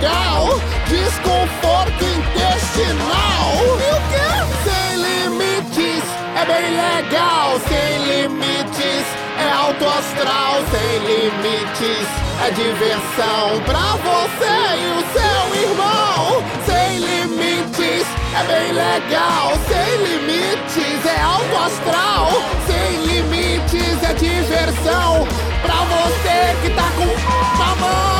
legal. Desconforto intestinal. E o quê? Sem limites é bem legal. Sem limites é alto astral. Sem limites é diversão pra você e o seu irmão. Sem limites é bem legal. Sem limites é alto astral. Sem limites é diversão pra você que tá com na mão.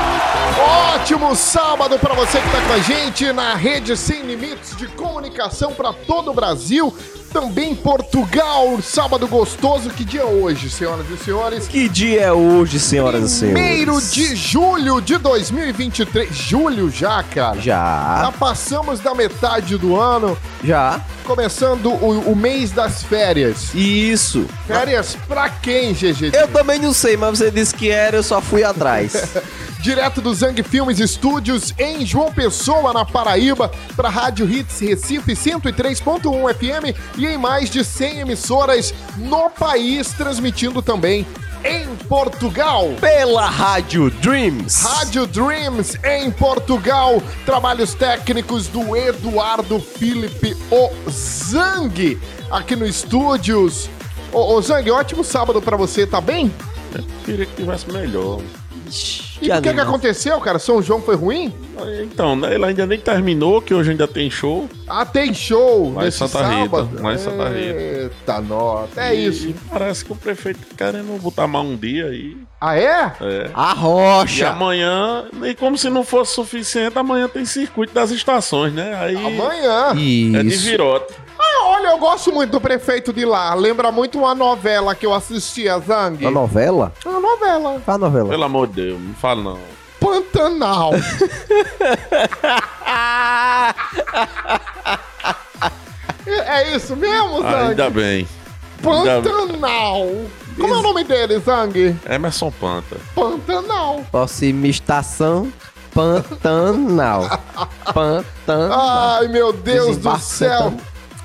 Ótimo sábado para você que tá com a gente na rede Sem Limites de comunicação para todo o Brasil, também Portugal. Sábado gostoso, que dia é hoje, senhoras e senhores? Que dia é hoje, senhoras e senhores? Primeiro de julho de 2023. Julho já, cara. Já Já, passamos da metade do ano, já. começando o, o mês das férias. Isso. Férias pra quem, GG? Eu também não sei, mas você disse que era, eu só fui atrás. Direto do Zang Filmes Estúdios em João Pessoa, na Paraíba, para Rádio Hits Recife 103.1 FM e em mais de 100 emissoras no país, transmitindo também em Portugal. Pela Rádio Dreams. Rádio Dreams em Portugal. Trabalhos técnicos do Eduardo Felipe O Zang aqui no estúdios. Ô, ô Zang, ótimo sábado pra você, tá bem? Queria que tivesse melhor. E o que, que aconteceu, cara? São João foi ruim? Então, né, ele ainda nem terminou, que hoje ainda tem show. Ah, tem show Lá em nesse Santa Rita, sábado? lá em Santa Rita. Eita, nota. É E isso. Parece que o prefeito tá querendo botar mais um dia aí. Ah, é? É. A E rocha. amanhã, e como se não fosse suficiente, amanhã tem circuito das estações, né? Aí Amanhã. é de Isso. virote. Ah, olha, eu gosto muito do prefeito de lá. Lembra muito uma novela que eu assistia, Zang. A novela? Uma novela. Qual a novela? Pelo amor de Deus, não fala não. Pantanal. é isso mesmo, Ah, Zang? ainda bem. Pantanal. Como é o nome dele, Zang? Emerson Panta. Pantanal. Próxima estação, Pantanal. Pantanal. Ai, meu Deus do céu.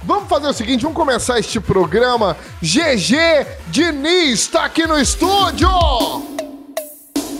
Vamos fazer o seguinte, vamos começar este programa. GG Diniz tá aqui no estúdio.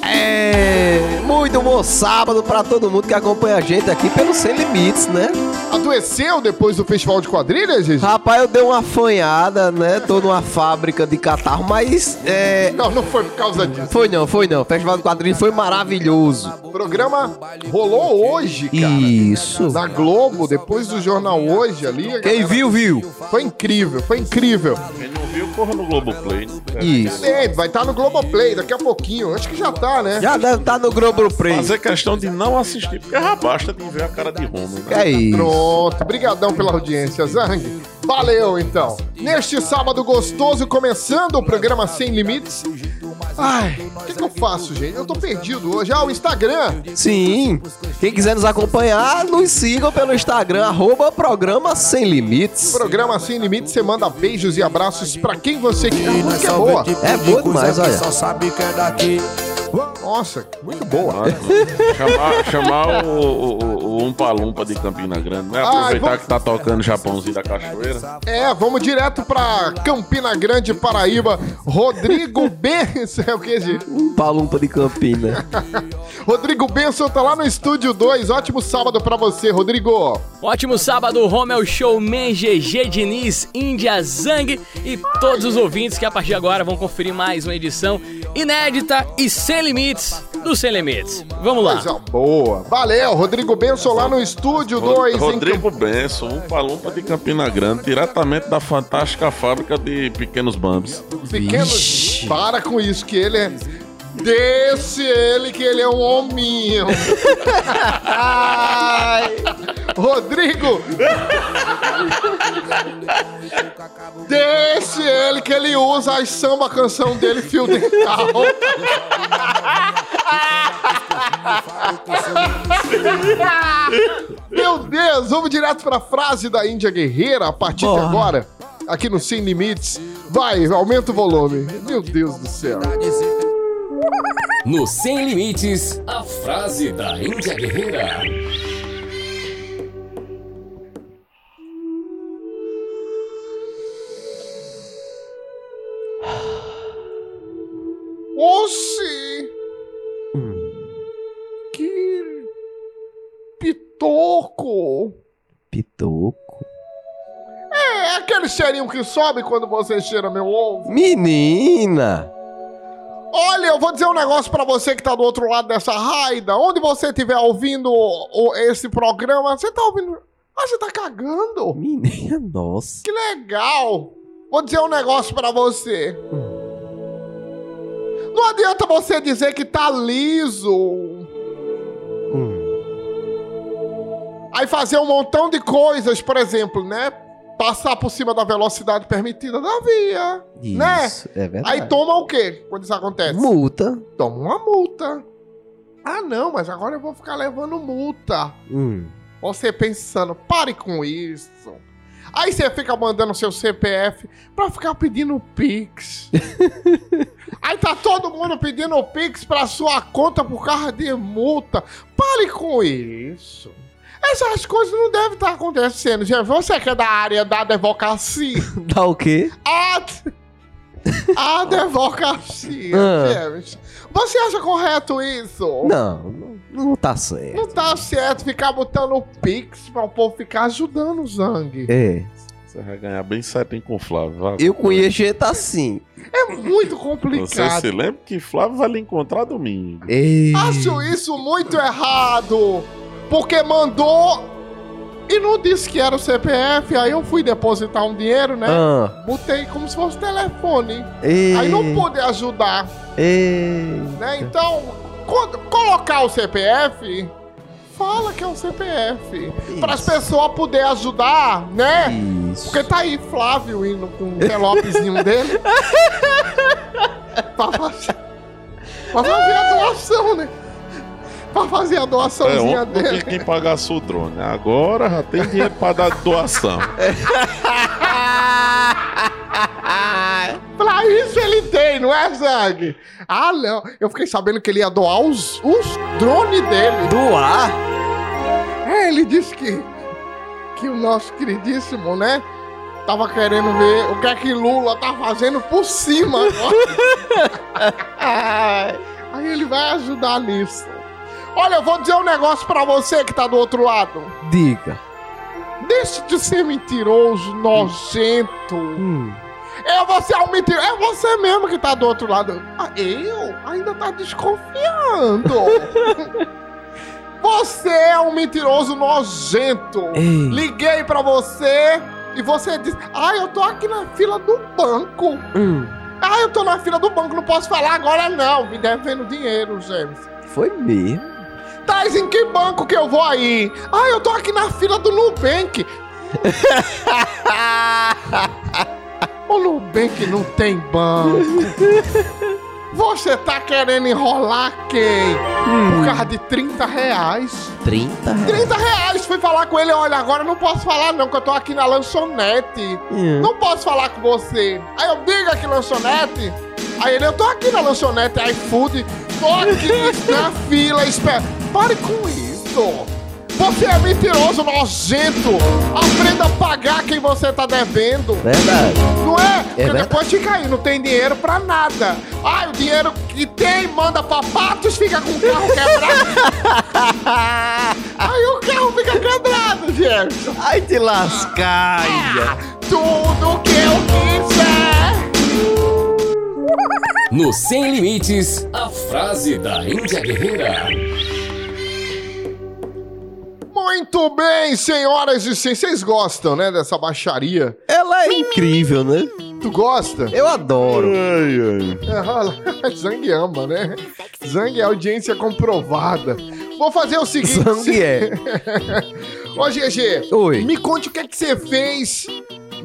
É, muito bom sábado pra todo mundo que acompanha a gente aqui pelo Sem Limites, né? Adoeceu depois do festival de quadrilhas, GG? Rapaz, eu dei uma afanhada, né? Tô numa fábrica de catarro, mas é, Não, não foi por causa disso. Foi não, foi não. O Festival do Quadrinho foi maravilhoso. O programa rolou hoje, cara. Isso. Na Globo, depois do jornal hoje ali. a Quem galera- viu, viu. Foi incrível, foi incrível. Quem não viu, corra no Globoplay. né? Isso. É, vai estar no Globoplay daqui a pouquinho. Acho que já tá, né? Já deve estar no Globo Play. Fazer questão de não assistir, porque já basta de ver a cara de Romo, né? É isso. Pronto, brigadão pela audiência, Zang. Valeu, então. Neste sábado gostoso, começando o programa Sem Limites. Ai, o que, que eu faço, gente? Eu tô perdido hoje. Ah, o Instagram. Sim. Quem quiser nos acompanhar, nos sigam pelo Instagram, arroba programa Sem Limites. Programa Sem Limites, você manda beijos e abraços pra quem você quiser. Porque é boa. É boa demais, olha. Só sabe que é daqui. Nossa, muito boa. chamar chamar o, o, o Umpa Lumpa de Campina Grande, né? Aproveitar vamos- que tá tocando Japãozinho da Cachoeira. É, vamos direto pra Campina Grande, Paraíba. Rodrigo Benção. É o que, gente? Um palumpa de Campina. Rodrigo Benção tá lá no estúdio 2. Ótimo sábado pra você, Rodrigo. Ótimo sábado, Romel Showman, GG Diniz, Índia Zang e todos os ouvintes que a partir de agora vão conferir mais uma edição inédita e sem limites do Sem Limites. Vamos lá. Coisa boa. Valeu, Rodrigo Benção lá no estúdio 2. Rodrigo Benson, Umpa Lumpa de Campina Grande, diretamente da fantástica fábrica de pequenos bambs. Pequenos. Para com isso, que ele é. Deixe ele, que ele é um hominho. Rodrigo! Deixe ele, que ele usa as samba canção dele, fio dental. Meu Deus, vamos direto pra frase da Índia Guerreira a partir de agora. Aqui no Sem Limites. Vai, aumenta o volume. Meu Deus do céu. No Sem Limites, a frase da Índia Guerreira. Oxi! Que pitoco! Pitoco. É aquele cheirinho que sobe quando você cheira meu ovo. Menina! Olha, eu vou dizer um negócio pra você que tá do outro lado dessa raida. Onde você estiver ouvindo esse programa, você tá ouvindo. Ah, você tá cagando? Menina, nossa. Que legal! Vou dizer um negócio pra você. Não adianta você dizer que tá liso. Hum. Aí fazer um montão de coisas, por exemplo, né? Passar por cima da velocidade permitida da via. Né? Isso, é verdade. Aí toma o quê quando isso acontece? Multa. Toma uma multa. Ah, não, mas agora eu vou ficar levando multa. Hum. Você pensando, pare com isso. Aí você fica mandando seu CPF pra ficar pedindo Pix. Aí tá todo mundo pedindo Pix pra sua conta por causa de multa. Pare com isso. Essas coisas não devem estar acontecendo, gente. Você que é da área da advocacia. Dá o quê? A, a advocacia, Ah. James. Você acha correto isso? Não, não, não tá certo. Não tá certo ficar botando Pix pra o povo ficar ajudando o Zang. É. Você vai ganhar bem certinho com o Flávio. vai. Eu conheço gente assim. É muito Você complicado. se lembra que Flávio vai lhe encontrar domingo. Ei. Acho isso muito errado. Porque mandou e não disse que era o CPF. Aí eu fui depositar um dinheiro, né? Ah. Botei como se fosse telefone. Aí não pude ajudar, né? Então, quando colocar o CPF, fala que é o CPF. Para as pessoas poderem ajudar, né? Isso. Porque tá aí Flávio indo com o envelopezinho dele. pra, fazer, pra fazer a doação, né? Pra fazer a É, doaçãozinha ontem não dele. tinha quem pagasse o drone. Agora já tem dinheiro pra dar doação. Pra isso ele tem, não é, Zang? Ah, não. Eu fiquei sabendo que ele ia doar os, os drones dele. Doar? É, ele disse que, que o nosso queridíssimo, né? Tava querendo ver o que é que Lula tá fazendo por cima. Aí ele vai ajudar nisso. Olha, eu vou dizer um negócio pra você que tá do outro lado. Diga. Deixe de ser mentiroso, nojento. Hum. É você é um mentiroso. É você mesmo que tá do outro lado. Ah, eu? Ainda tá desconfiando. você é um mentiroso nojento. Ei. Liguei pra você e você disse: Ah, eu tô aqui na fila do banco. Hum. Ah, eu tô na fila do banco, não posso falar agora não. Me devendo dinheiro, James. Foi mesmo. Tais em que banco que eu vou aí? Ah, eu tô aqui na fila do Nubank. o Nubank não tem banco. Você tá querendo enrolar quem? Por causa de 30 reais. 30 reais. 30 reais! Fui falar com ele, olha, agora eu não posso falar não, que eu tô aqui na lanchonete. Hum. Não posso falar com você. Aí eu diga que lanchonete. Aí ele, eu tô aqui na lanchonete iFood. tô aqui na fila, espera. Pare com isso. Você é mentiroso, nojento. Aprenda a pagar quem você tá devendo. Verdade. Não é? Porque verdade. depois fica aí, não tem dinheiro pra nada. Ah, o dinheiro que tem manda pra patos, fica com o carro quebrado. aí o carro fica quebrado, Jefferson. Ai, te lascar, Tudo que eu quiser. No Sem Limites, a frase da Índia Guerreira. Muito bem, senhoras e senhores. Vocês gostam, né, dessa baixaria? Ela é incrível, né? Tu gosta? Eu adoro. É, olha, Zang ama, né? Zang é audiência comprovada. Vou fazer o seguinte. Zang é. Ô, GG, Oi. me conte o que é que você fez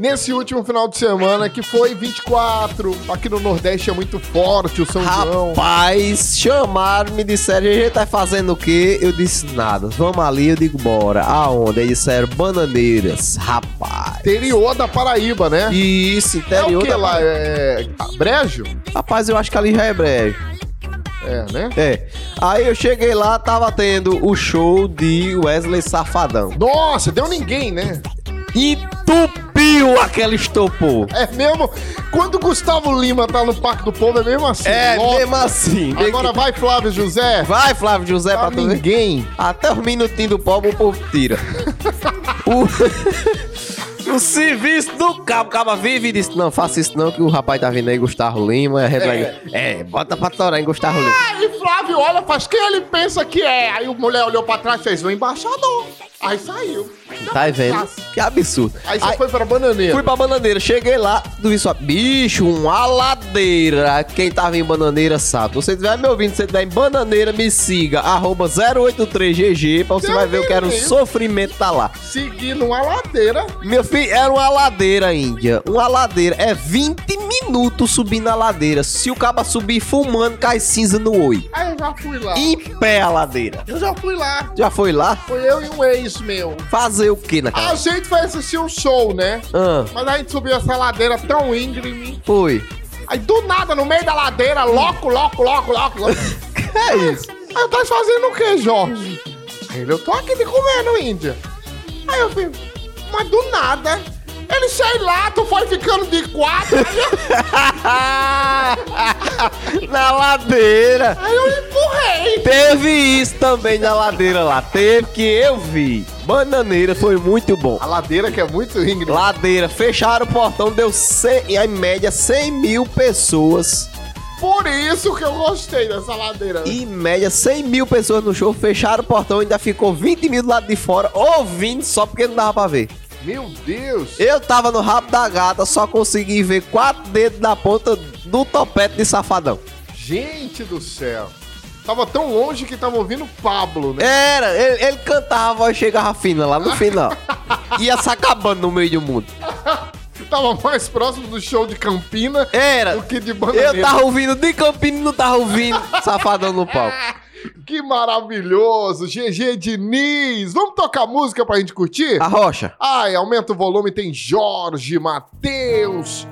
nesse último final de semana, que foi 24. Aqui no Nordeste é muito forte o São João. Rapaz, chamaram, me disseram, a gente tá fazendo o quê? Eu disse nada. Vamos ali, eu digo, bora. Aonde? Aí disseram, bananeiras. Rapaz. Interior da Paraíba, né? Isso, é interior o que lá? É... Brejo? Rapaz, eu acho que ali já é brejo. É, né? É. Aí eu cheguei lá, tava tendo o show de Wesley Safadão. Nossa, deu ninguém, né? Entupiu aquele estopor. É mesmo? Quando o Gustavo Lima tá no Parque do Povo, é mesmo assim. É, lota. mesmo assim. Agora vai, Flávio José. Vai, Flávio José, Pra pra tu ver. ninguém. Até os minutinhos do pobre o povo tira. o... o serviço do cabo, o cabo vive e disse, não, faça isso não, que o rapaz tá vindo aí, Gustavo Lima, é, é bota pra torar em Gustavo Lima. Aí Flávio olha, faz quem ele pensa que é. Aí o mulher olhou pra trás e fez o embaixador. Aí saiu. Tá vendo? Que absurdo. Aí você Aí- foi pra bananeira. Fui pra bananeira, cheguei lá, tudo isso, ó, bicho, uma ladeira. Quem tava em bananeira sabe. Se você estiver me ouvindo, se você estiver em bananeira, me siga, arroba 083GG, pra você vai ver o que era o sofrimento tá lá. Seguindo uma ladeira. Meu filho, era uma ladeira, Índia. Uma ladeira. É 20 minutos subindo a ladeira. Se o caba subir fumando, cai cinza no oi. Aí eu já fui lá. Em pé a ladeira. Eu já fui lá. Já foi lá? Foi eu e um ex meu. Fazer o que naquela? A gente foi assistir um show, né? Ah, Mas a gente subiu essa ladeira tão íngreme. foi. Aí do nada, no meio da ladeira, loco, loco, loco, loco, loco. Que é isso? Aí eu tô fazendo o que, Jorge? Ele, eu tô aqui te comendo, Índia. Aí eu falei, mas do nada. Ele, sei lá, tu foi ficando de quatro. Na ladeira. aí eu empurrei. Teve isso também na ladeira lá. Teve que eu vi. Bananeira foi muito bom. A ladeira que é muito íngreme. Ladeira, fecharam o portão, deu 100, em média 100 mil pessoas. Por isso que eu gostei dessa ladeira. Em média 100 mil pessoas no show, fecharam o portão, ainda ficou 20 mil do lado de fora, ouvindo só porque não dava pra ver. Meu Deus. Eu tava no rabo da gata, só consegui ver quatro dedos na ponta do topete de safadão. Gente do céu. Tava tão longe que tava ouvindo Pablo, né? Era, ele, ele cantava, a voz chegava fina lá no final. Ia se acabando no meio do mundo. Tava mais próximo do show de Campina Era. do que de Bananeira. Eu tava ouvindo de Campina e não tava ouvindo Safadão no palco. Que maravilhoso. GG Diniz. Vamos tocar música pra gente curtir? A rocha. Ai, aumenta o volume, tem Jorge, Matheus.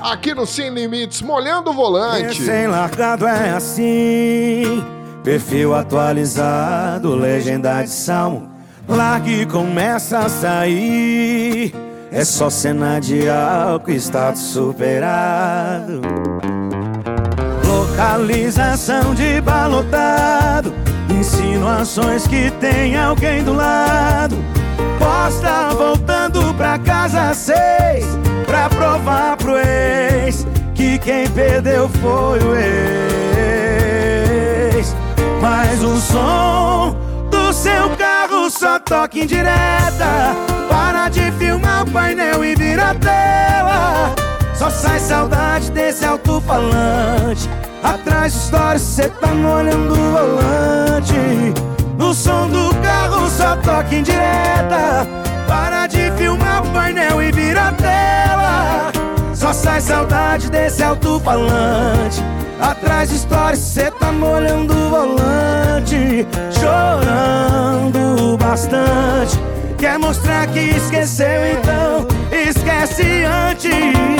Aqui no Sem Limites, molhando o volante. Sem largado é assim, perfil atualizado, legenda de salmo. Largue começa a sair. É só cena de álcool, status superado. Localização de balotado. Insinuações que tem alguém do lado. Posta voltando pra casa seis. Pra provar pro ex que quem perdeu foi o ex. Mas o som do seu carro só toca em direta. Para de filmar o painel e vira tela. Só sai saudade desse alto-falante. Atrás de histórias, cê tá molhando o volante. No som do carro só toca em direta. Para de filmar o painel e vira a tela. Só sai saudade desse alto-falante. Atrás de histórias, cê tá molhando o volante. Chorando bastante. Quer mostrar que esqueceu, então esquece antes.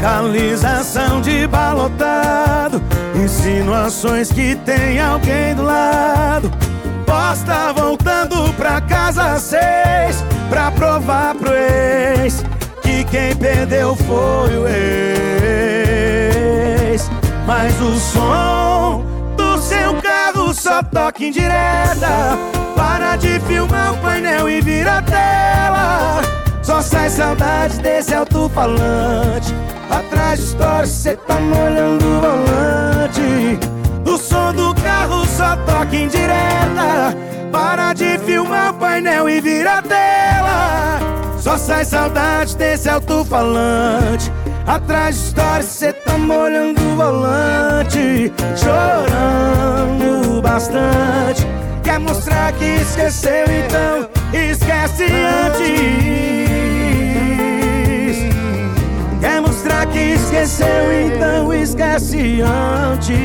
Localização de balotado Insinuações que tem alguém do lado. Posta voltando pra casa seis Pra provar pro ex Que quem perdeu foi o ex. Mas o som do seu carro só toca em direta. Para de filmar o painel e vira tela. Só sai saudade desse alto-falante Atrás de história cê tá molhando o volante. O som do carro só toca em direta. Para de filmar o painel e vira a tela. Só sai saudade desse alto-falante. Atrás de história cê tá molhando o volante. Chorando bastante. Quer mostrar que esqueceu então esqueceu, então esquece antes.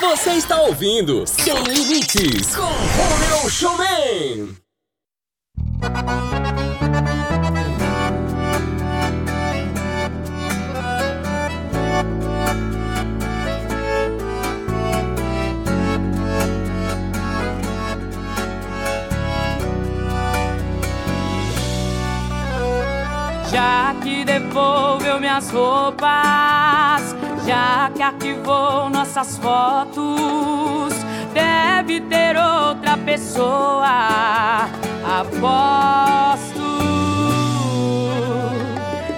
Você está ouvindo Sem Limites com Romeu Showman. Devolveu minhas roupas, já que arquivou nossas fotos, deve ter outra pessoa. Aposto.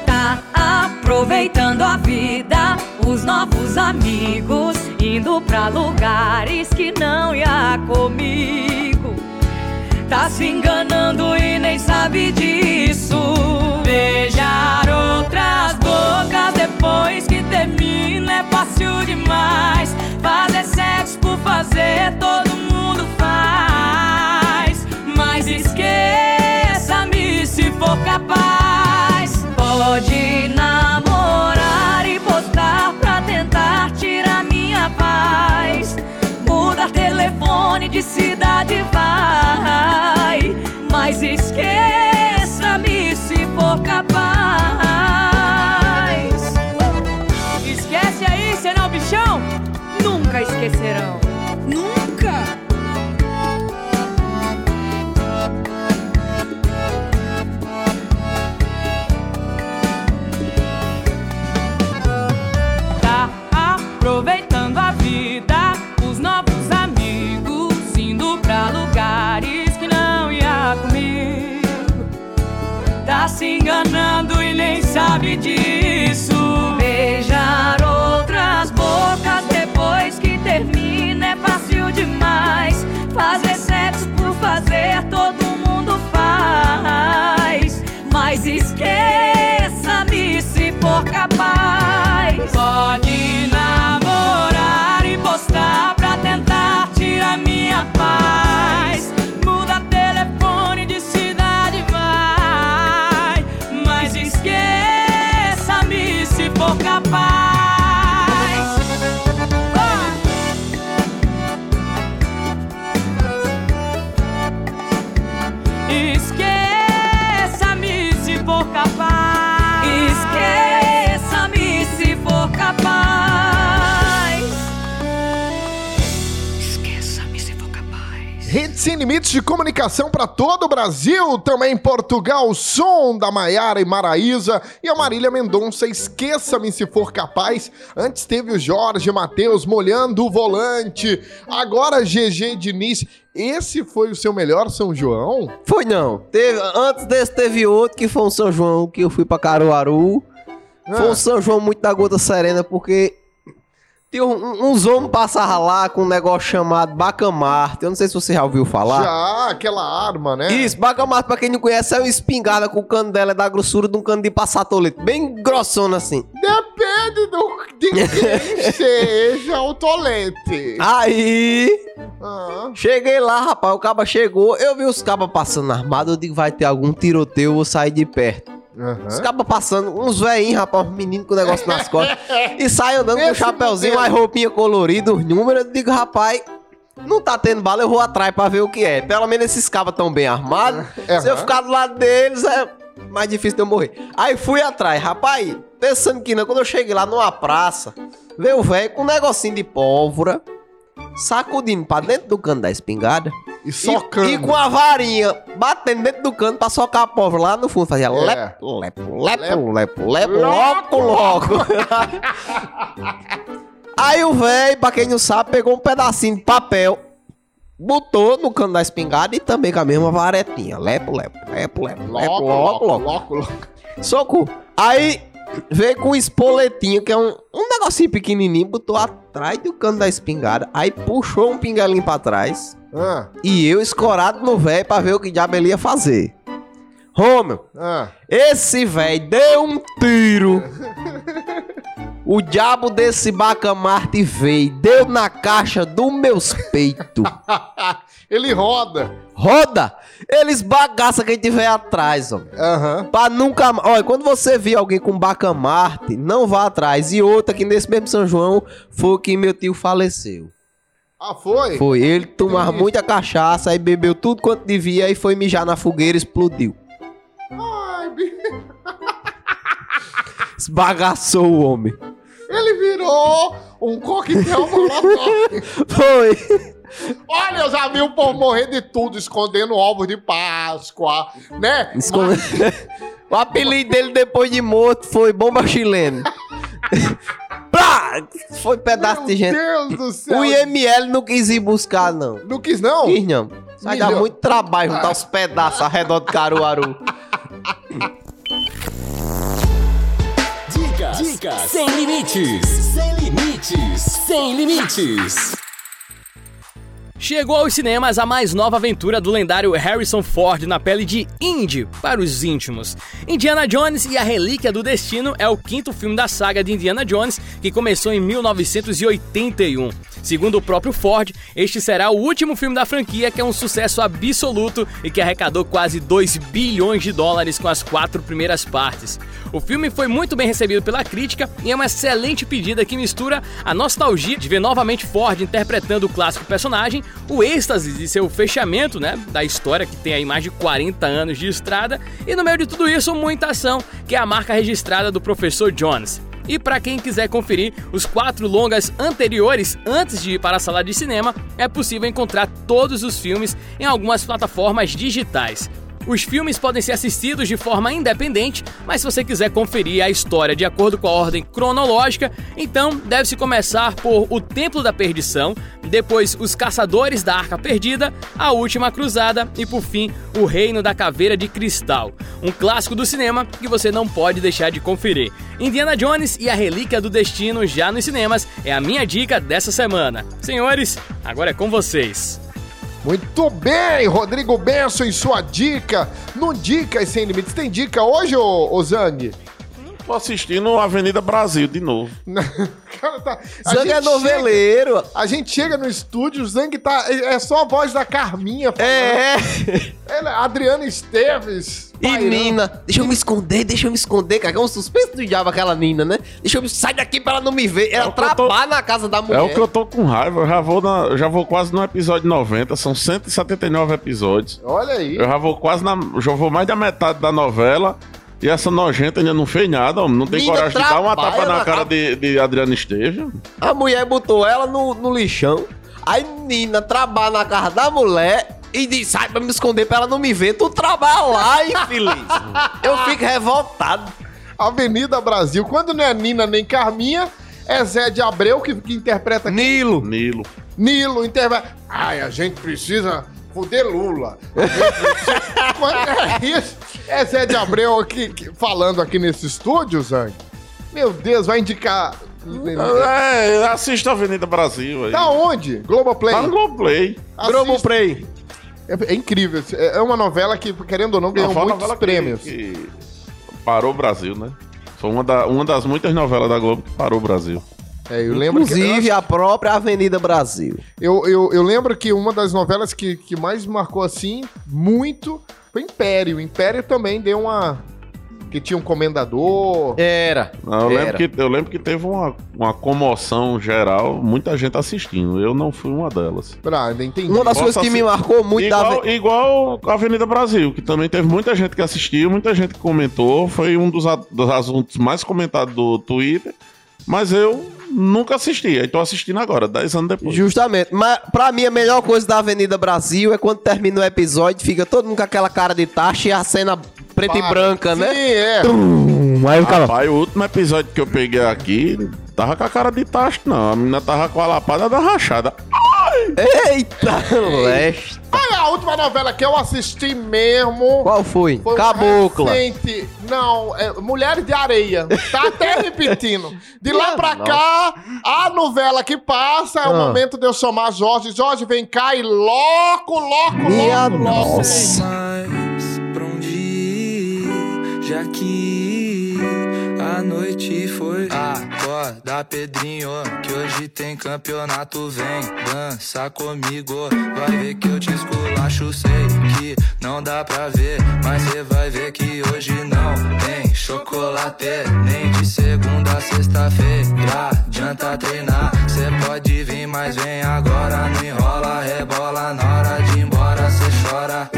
Tá aproveitando a vida, os novos amigos, indo pra lugares que não ia comigo. Tá se enganando e nem sabe disso. Beijar outras bocas depois que termina é fácil demais. Fazer sexo por fazer todo mundo faz. Mas esqueça-me se for capaz. Telefone de cidade, vai. Mas esqueça-me se for capaz. Sem Limites de comunicação para todo o Brasil, também Portugal, som da Maiara e Maraísa e a Marília Mendonça, esqueça-me se for capaz. Antes teve o Jorge Matheus molhando o volante, agora GG Diniz. Esse foi o seu melhor São João? Foi não. Teve, antes desse teve outro que foi um São João que eu fui pra Caruaru. Foi um Ah. São João muito da gota serena porque tinha um- uns homens passavam lá com um negócio chamado bacamarte. Eu não sei se você já ouviu falar. Já, aquela arma, né? Isso, bacamarte, pra quem não conhece, é uma espingarda com o cano dela é da grossura de um cano de passar tolete. Bem grossona assim. Depende do, de quem seja o tolete. Aí, Ah. cheguei lá, rapaz, o caba chegou, eu vi os cabas passando armado, eu digo, vai ter algum tiroteio, eu vou sair de perto. Os cabas passando, uns velhinhos, rapaz, uns meninos com o negócio nas costas. e sai andando com um Esse chapéuzinho, uma roupinha colorida, os números. Eu digo, rapaz, não tá tendo bala, eu vou atrás pra ver o que é. Pelo menos esses cabas tão bem armados. Se eu ficar do lado deles, é mais difícil de eu morrer. Aí fui atrás, rapaz, pensando que não, quando eu cheguei lá numa praça, veio o velho com um negocinho de pólvora, sacudindo pra dentro do cano da espingarda. E socando. E, com a varinha batendo dentro do cano pra socar a pólvora lá no fundo. Fazia É. lepo, lepo, lepo, lepo, lepo, loco, loco. Aí o velho, pra quem não sabe, pegou um pedacinho de papel, botou no cano da espingarda e também com a mesma varetinha. Lepo, lepo, lepo, lepo, lepo, loco, loco. loco, loco. Soco. Aí veio com um espoletinho, que é um, um negocinho pequenininho, botou atrás do cano da espingarda. Aí puxou um pingalinho pra trás. Ah, E eu escorado no velho pra ver o que diabo ele ia fazer. Romeu, ah. esse velho deu um tiro. O diabo desse bacamarte veio, deu na caixa dos meus peitos. Ele roda. Roda! Eles bagaça quem tiver atrás, ó. Aham. Pra nunca mais. Olha, quando você vir alguém com bacamarte, não vá atrás. E outra que nesse mesmo São João foi que meu tio faleceu. Ah, foi? Foi. Ele tomava muita cachaça, aí bebeu tudo quanto devia e foi mijar na fogueira e explodiu. Ai, bi- Esbagaçou o homem. Ele virou um coquetel molotov. Foi. Olha, eu já vi o povo morrer de tudo, escondendo ovos de Páscoa, né? Esconde- o apelido dele depois de morto foi bomba chilena. Plá! Foi pedaço de gente. Meu Deus do céu. O IML não quis ir buscar, não. Não quis, não? Quis não. Vai dar muito trabalho juntar os pedaços ao redor de Caruaru. Dicas, sem limites, sem limites, sem limites. Chegou aos cinemas a mais nova aventura do lendário Harrison Ford na pele de Indy para os íntimos. Indiana Jones e a Relíquia do Destino é o quinto filme da saga de Indiana Jones que começou em 1981. Segundo o próprio Ford, este será o último filme da franquia que é um sucesso absoluto e que arrecadou quase 2 bilhões de dólares com as quatro primeiras partes. O filme foi muito bem recebido pela crítica e é uma excelente pedida que mistura a nostalgia de ver novamente Ford interpretando o clássico personagem, o êxtase de seu fechamento, né, da história que tem aí mais de 40 anos de estrada, e no meio de tudo isso, muita ação, que é a marca registrada do Professor Jones. E para quem quiser conferir os quatro longas anteriores antes de ir para a sala de cinema, é possível encontrar todos os filmes em algumas plataformas digitais. Os filmes podem ser assistidos de forma independente, mas se você quiser conferir a história de acordo com a ordem cronológica, então deve-se começar por O Templo da Perdição, depois Os Caçadores da Arca Perdida, A Última Cruzada e por fim O Reino da Caveira de Cristal, um clássico do cinema que você não pode deixar de conferir. Indiana Jones e a Relíquia do Destino já nos cinemas é a minha dica dessa semana. Senhores, agora é com vocês. Muito bem, Rodrigo Benson em sua dica. No Dicas Sem Limites. Tem dica hoje, ô, ô Zang? Tô assistindo Avenida Brasil de novo. Cara, tá- a Zang é gente noveleiro. chega- a gente chega no estúdio, o Zang tá. É só a voz da Carminha falando. É. Ela, Adriana Esteves. E pairando. Nina, deixa eu me esconder, deixa eu me esconder, cara. que É um suspense do diabo aquela Nina, né? Deixa eu me. Sai daqui pra ela não me ver. Ela É eu tô- trabalha na casa da mulher. É o que eu tô com raiva. Eu já vou, na- eu já vou quase no episódio 90. São 179 episódios. Olha aí. Eu já vou quase na. Já vou mais da metade da novela. E essa nojenta ainda não fez nada, homem. Não tem coragem de dar uma tapa na na cara ca- de, de Adriano Esteves. A mulher botou ela no, no lixão. Aí Nina trabalha na casa da mulher e diz: sai pra me esconder pra ela não me ver. Tu trabalha lá, infeliz. eu fico revoltado. Avenida Brasil. Quando não é Nina nem Carminha, é Zé de Abreu que, que interpreta aqui. Nilo. Nilo. Nilo interpreta. Ai, a gente precisa foder Lula. A Quando é isso, é Zé de Abreu aqui, que- falando aqui nesse estúdio, Zang. Meu Deus, vai indicar. É, assista Avenida Brasil aí. Da onde? Globoplay. Tá no Globoplay. Assista. Globoplay. É, é incrível. É é uma novela que, querendo ou não, ganhou Não, foi uma muitos novela que- prêmios. que parou o Brasil, né? Foi uma, da- uma das muitas novelas da Globo que parou o Brasil. É, eu lembro que, Inclusive a própria Avenida Brasil. eu, eu, eu lembro que uma das novelas que, que mais marcou assim, muito, foi Império. Império também deu uma. Que tinha um comendador. Era. Eu lembro, Era. que, eu lembro que teve uma, uma comoção geral, muita gente assistindo. Eu não fui uma delas. Ah, entendi. Uma das Posso coisas que me marcou muito da. Igual, igual a Avenida Brasil, que também teve muita gente que assistiu, muita gente que comentou. Foi um dos, dos assuntos mais comentados do Twitter. Mas eu nunca assisti. Aí tô assistindo agora, 10 anos depois. Justamente. Mas pra mim a melhor coisa da Avenida Brasil é quando termina o episódio, fica todo mundo com aquela cara de taxa e a cena preta e branca, Sim, né? é. Hum, aí ficava. Rapaz, o último episódio que eu peguei aqui, tava com a cara de tacho, não. A menina tava com a lapada da rachada. Eita, leste. Olha, a última novela que eu assisti mesmo. Qual foi? Foi Cabocla. recente. Não, é Mulheres de Areia. Tá até repetindo. De lá pra nossa. cá, a novela que passa é o Ah. momento de eu chamar Jorge. Jorge, vem cá e loco, loco, Minha loco, loco. nossa. mais pra onde ir, já que a noite foi. Acorda, Pedrinho, que hoje tem campeonato. Vem dança comigo, vai ver que eu te esculacho. Sei que não dá pra ver, mas cê vai ver que hoje não tem chocolate. Nem de segunda a sexta-feira, adianta treinar. Cê pode vir, mas vem agora. Não enrola, rebola na hora de ir embora, cê chora.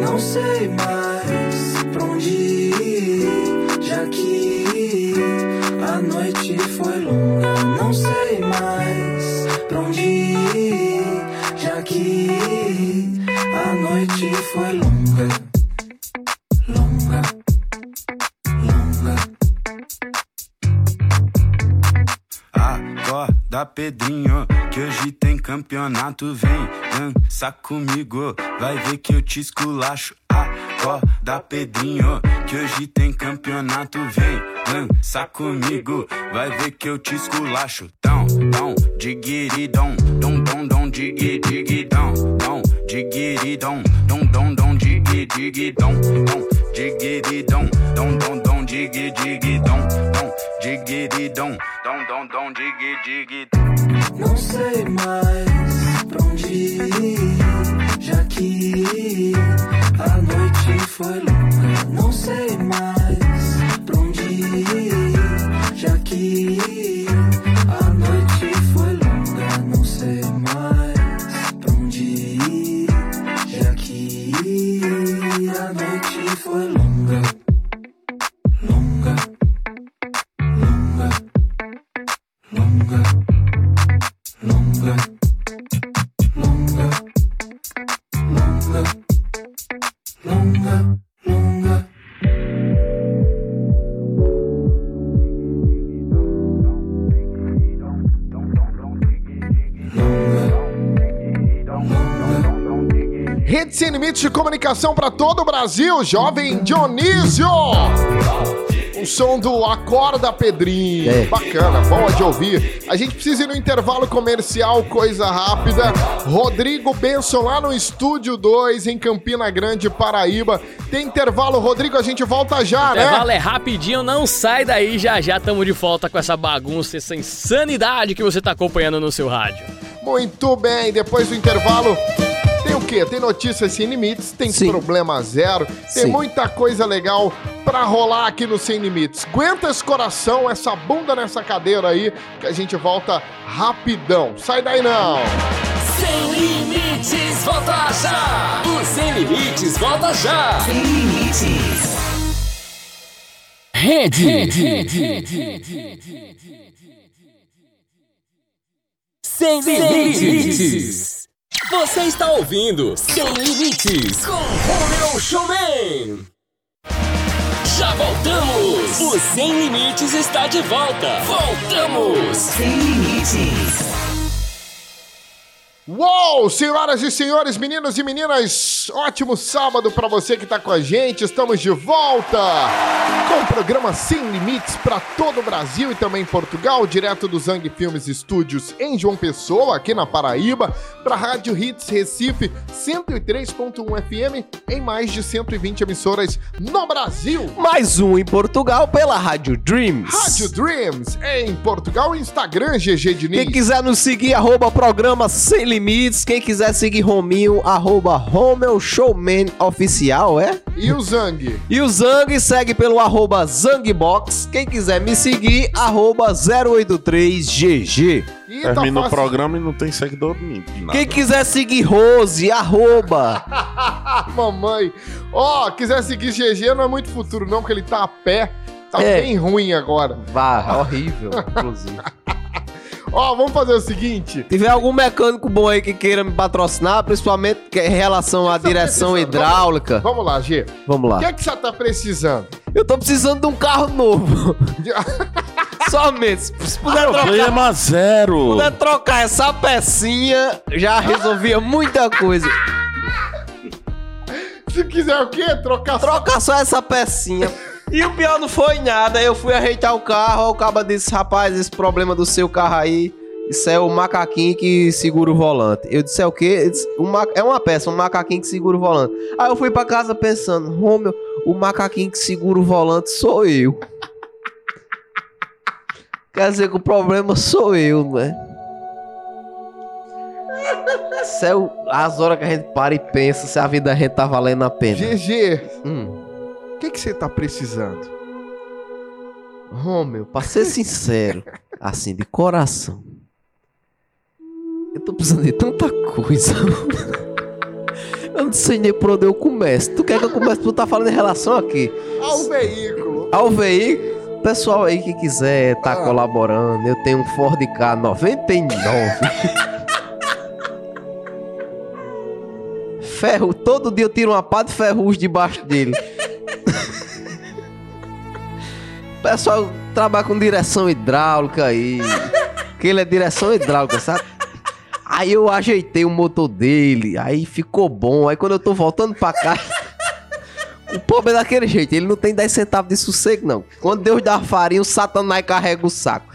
Não sei mais pra onde ir, já que a noite foi longa. Não sei mais pra onde ir, já que a noite foi longa. Pedrinho, que hoje tem campeonato. Vem dança comigo, vai ver que eu te esculacho. Acorda, Pedrinho, que hoje tem campeonato. Vem dança comigo, vai ver que eu te esculacho. Dão, dão, diguiridão, dom, dom, dom, digui, digidão, dom, diguiridão, dom, dom, dom, digui, digidão, dom, diguiridão, dom, dom, dom, digui, digidão, dom, diguiridão, dom, dom, dom, digui, digidão. Não sei mais pra onde ir, já que a noite foi longa. Não sei mais pra onde ir, já que a noite foi longa. Não sei mais pra onde ir, já que a noite foi. Longa, longa longa, longa, longa, longa, longa. Rede Sem Limites de comunicação para todo o Brasil, jovem Dionísio. O som do Acorda Pedrinho. É. Bacana, bom de ouvir. A gente precisa ir no intervalo comercial, coisa rápida. Rodrigo Benson lá no Estúdio 2, em Campina Grande, Paraíba. Tem intervalo, Rodrigo, a gente volta já, né? Intervalo é rapidinho, não sai daí, já já estamos de volta com essa bagunça, essa insanidade que você tá acompanhando no seu rádio. Muito bem, depois do intervalo. Tem o quê? Tem notícias sem limites, tem Sim. problema zero, tem Sim. muita coisa legal pra rolar aqui no Sem Limites. Aguenta esse coração, essa bunda nessa cadeira aí, que a gente volta rapidão. Sai daí não! Sem limites, volta já! O Sem Limites, volta já! Sem limites. Rede. Sem limites. Você está ouvindo Sem Limites com Romeu Showman. Já voltamos! O Sem Limites está de volta. Voltamos! Sem limites. Uou, senhoras e senhores, meninos e meninas, ótimo sábado pra você que tá com a gente. Estamos de volta com o programa Sem Limites pra todo o Brasil e também Portugal, direto do Zang Filmes Estúdios em João Pessoa, aqui na Paraíba, pra Rádio Hits Recife 103.1 FM em mais de 120 emissoras no Brasil. Mais um em Portugal pela Rádio Dreams. Rádio Dreams em Portugal, Instagram GG Diniz. Quem quiser nos seguir, arroba programa Sem Limites. Quem quiser seguir Rominho, arroba Romeu Showman Oficial, é? E o Zang? E o Zang segue pelo arroba Zangbox. Quem quiser me seguir, arroba 083GG. E tá Termina o programa e não tem seguidor nada. Quem quiser seguir Rose, arroba. Mamãe. Ó, quiser seguir GG não é muito futuro, não, porque ele tá a pé. Tá É. bem ruim agora. Vá, horrível, inclusive. Ó, vamos fazer o seguinte. Se tiver algum mecânico bom aí que queira me patrocinar, principalmente em relação à tá direção hidráulica. Vamos lá, G. Vamos O lá. que é que você tá precisando? Eu tô precisando de um carro novo. Somente. Se se puder trocar, Problema zero. puder trocar essa pecinha, já resolvia muita coisa. Se quiser o quê? Trocar só. Troca só essa pecinha. E o pior não foi nada. Eu fui ajeitar o carro, o caba disse, rapaz, esse problema do seu carro aí, isso é o macaquinho que segura o volante. Eu disse, é o quê? Ele disse, "Um ma- é uma peça, um macaquinho que segura o volante. Aí eu fui pra casa pensando, Romeu, o macaquinho que segura o volante sou eu. Quer dizer que o problema sou eu, não é? Isso é o- as horas que a gente para e pensa se a vida da gente tá valendo a pena. GG, Hum. O que que você tá precisando? Romeu, pra ser sincero, assim, de coração, eu tô precisando de tanta coisa. Eu não sei nem por onde eu começo. Tu quer que eu comece? Tu tá falando em relação a quê? Ao veículo. Ao veículo. Pessoal aí que quiser tá Ah. colaborando, eu tenho um Ford K 99. Ferro, todo dia eu tiro uma pá de ferrugem debaixo dele. Pessoal trabalha com direção hidráulica aí. Que ele é direção hidráulica, sabe? Aí eu ajeitei o motor dele, aí ficou bom. Aí quando eu tô voltando pra cá, o pobre é daquele jeito, ele não tem 10 centavos de sossego, não. Quando Deus dá farinha, o satanás carrega o saco.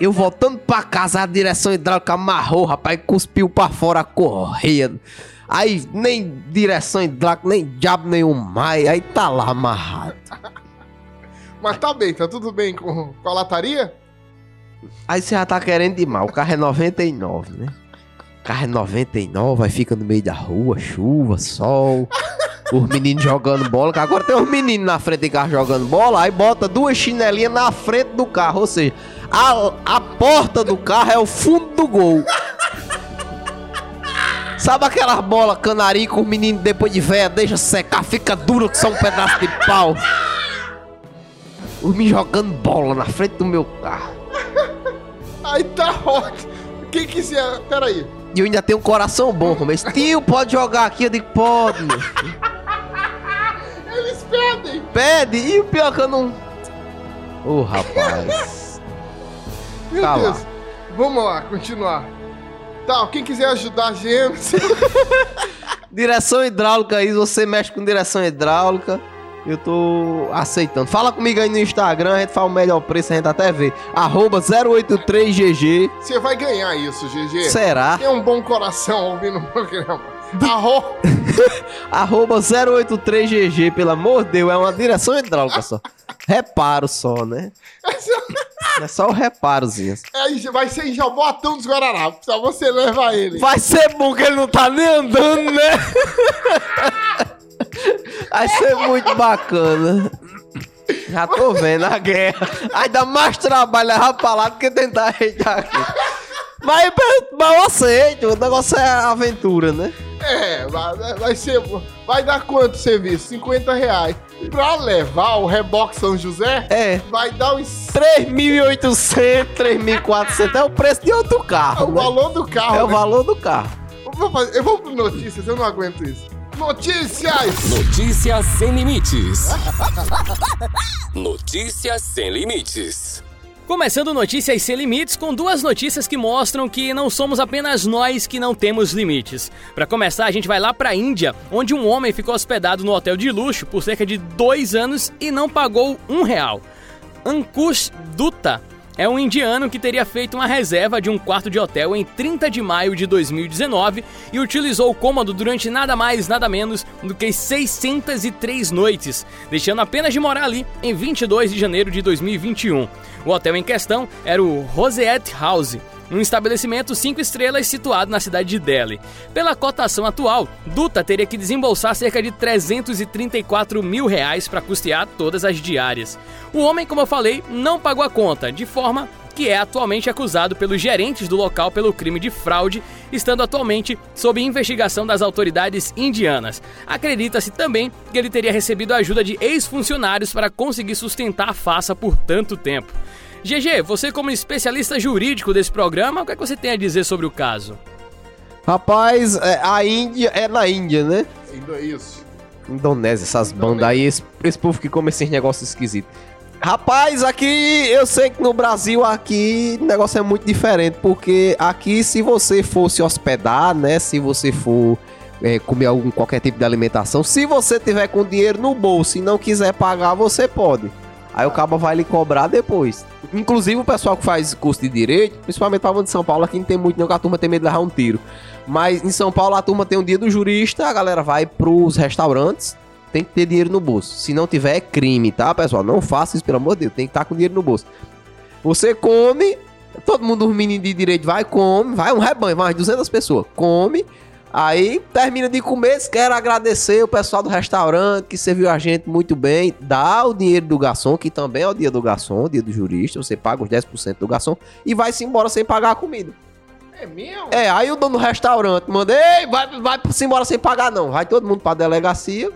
Eu voltando pra casa, a direção hidráulica amarrou, rapaz, cuspiu pra fora a correia. Aí nem direção hidráulica, nem diabo nenhum mais, aí tá lá amarrado. Mas tá bem, tá tudo bem com, com a lataria? Aí você já tá querendo demais. O carro é 99, né? O carro é 99, aí fica no meio da rua, chuva, sol. Os meninos jogando bola, que agora tem uns meninos na frente do carro jogando bola, aí bota duas chinelinhas na frente do carro. Ou seja, a, a porta do carro é o fundo do gol. Sabe aquelas bolas canarinho que os meninos depois de véia deixa secar, fica duro que são um pedaço de pau? Os meninos jogando bola na frente do meu carro. Aí tá ótimo. Quem quiser, peraí. E eu ainda tenho um coração bom, mas tio, pode jogar aqui? Eu digo, pode, meu filho. Eles pedem. Pede, e o pior que eu não. Ô, rapaz. Meu Tá lá. Deus. Vamos lá, continuar. Tá, quem quiser ajudar a gente. Direção hidráulica aí, você mexe com direção hidráulica. Eu tô aceitando. Fala comigo aí no Instagram, a gente fala o melhor preço, a gente até vê. Arroba 083GG. Você vai ganhar isso, GG. Será? Tem um bom coração ouvindo o programa. Arro... Arroba 083GG, pelo amor de Deus, é uma direção hidráulica só. Reparo só, né? É só o reparozinho. É, vai ser em Jabotão dos Guararapes, só você levar ele. Vai ser bom que ele não tá nem andando, né? Vai ser muito bacana. Já tô vendo a guerra. Aí dá mais trabalho levar pra lá do que tentar ajeitar aqui. Mas, mas eu aceito, o negócio é aventura, né? É, vai, vai ser. Vai dar quanto o serviço? 50 reais. Pra levar o reboque São José, É. vai dar uns. 3.800, 3.400 é o preço de outro É carro. o né? valor do carro. É o né? valor do carro. Eu vou, fazer- eu vou pro notícias, eu não aguento isso. Notícias! Notícias sem limites. Notícias sem limites. Começando Notícias Sem Limites com duas notícias que mostram que não somos apenas nós que não temos limites. Para começar, a gente vai lá para a Índia, onde um homem ficou hospedado no hotel de luxo por cerca de dois anos e não pagou um real. Ankush Dutta é um indiano que teria feito uma reserva de um quarto de hotel em 30 de maio de 2019 e utilizou o cômodo durante nada mais, nada menos do que 603 noites, deixando apenas de morar ali em 22 de janeiro de 2021. O hotel em questão era o Roseate House, um estabelecimento 5 estrelas situado na cidade de Delhi. Pela cotação atual, Duta teria que desembolsar cerca de 334 mil reais para custear todas as diárias. O homem, como eu falei, não pagou a conta, de forma que é atualmente acusado pelos gerentes do local pelo crime de fraude, estando atualmente sob investigação das autoridades indianas. Acredita-se também que ele teria recebido a ajuda de ex-funcionários para conseguir sustentar a farsa por tanto tempo. GG, você como especialista jurídico desse programa, o que, é que você tem a dizer sobre o caso? Rapaz, é, a Índia é na Índia, né? Ainda isso. Indonésia, essas bandas aí, esse, esse povo que come esses negócios esquisitos. Rapaz, aqui eu sei que no Brasil aqui o negócio é muito diferente, porque aqui se você for se hospedar, né, se você for é, comer algum qualquer tipo de alimentação, se você tiver com dinheiro no bolso e não quiser pagar, você pode. Aí o cabo vai lhe cobrar depois. Inclusive o pessoal que faz curso de direito, principalmente para de São Paulo, aqui não tem muito não, que a turma tem medo de levar um tiro. Mas em São Paulo a turma tem um dia do jurista, a galera vai pros restaurantes, tem que ter dinheiro no bolso. Se não tiver, é crime, tá, pessoal? Não faça isso, pelo amor de Deus. Tem que estar com dinheiro no bolso. Você come, todo mundo, os meninos de direito, vai, come, vai um rebanho, mais 200 pessoas. Come, aí termina de comer, quero agradecer o pessoal do restaurante que serviu a gente muito bem. Dá o dinheiro do garçom, que também é o dia do garçom, o dia do jurista. Você paga os 10% do garçom e vai-se embora sem pagar a comida. É mesmo? É, aí o dono do restaurante manda, ei, vai, vai se embora sem pagar não. Vai todo mundo pra delegacia.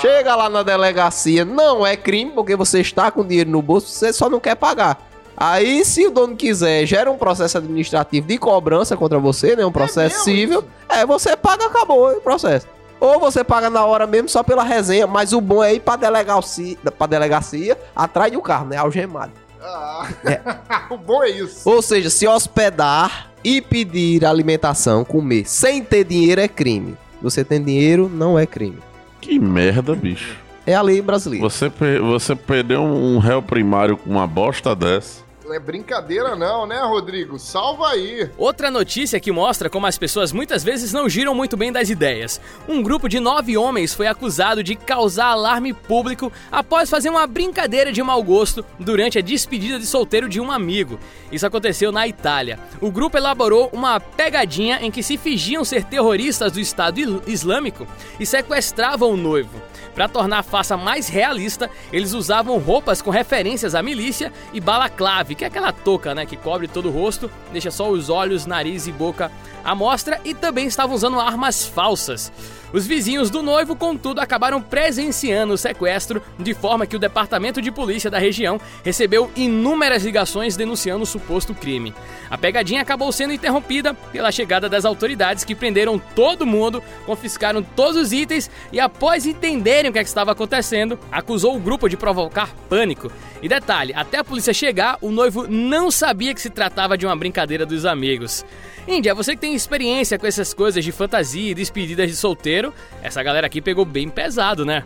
Chega lá na delegacia, não é crime, porque você está com dinheiro no bolso, você só não quer pagar. Aí, se o dono quiser, gera um processo administrativo de cobrança contra você, né? Um processo mesmo civil. É, você paga, acabou o processo. Ou você paga na hora mesmo só pela resenha, mas o bom é ir pra delegacia, pra delegacia atrás do carro, né? Algemado. Ah, o bom é isso. Ou seja, se hospedar e pedir alimentação, comer sem ter dinheiro é crime. Você tem dinheiro, não é crime. Que merda, bicho. É a lei brasileira. Você, você perdeu um réu primário com uma bosta dessa. Não é brincadeira não, né, Rodrigo? Salva aí. Outra notícia que mostra como as pessoas muitas vezes não giram muito bem das ideias. Um grupo de nove homens foi acusado de causar alarme público após fazer uma brincadeira de mau gosto durante a despedida de solteiro de um amigo. Isso aconteceu na Itália. O grupo elaborou uma pegadinha em que se fingiam ser terroristas do Estado Islâmico e sequestravam o noivo. Para tornar a farsa mais realista, eles usavam roupas com referências à milícia e balaclave, que é aquela touca, né, que cobre todo o rosto, deixa só os olhos, nariz e boca à mostra, e também estavam usando armas falsas. Os vizinhos do noivo, contudo, acabaram presenciando o sequestro, de forma que o departamento de polícia da região recebeu inúmeras ligações denunciando o suposto crime. A pegadinha acabou sendo interrompida pela chegada das autoridades que prenderam todo mundo, confiscaram todos os itens e, após entenderem o que, é que estava acontecendo, acusou o grupo de provocar pânico. E detalhe, até a polícia chegar, o noivo não sabia que se tratava de uma brincadeira dos amigos. Índia, você que tem experiência com essas coisas de fantasia e despedidas de solteiro, essa galera aqui pegou bem pesado, né?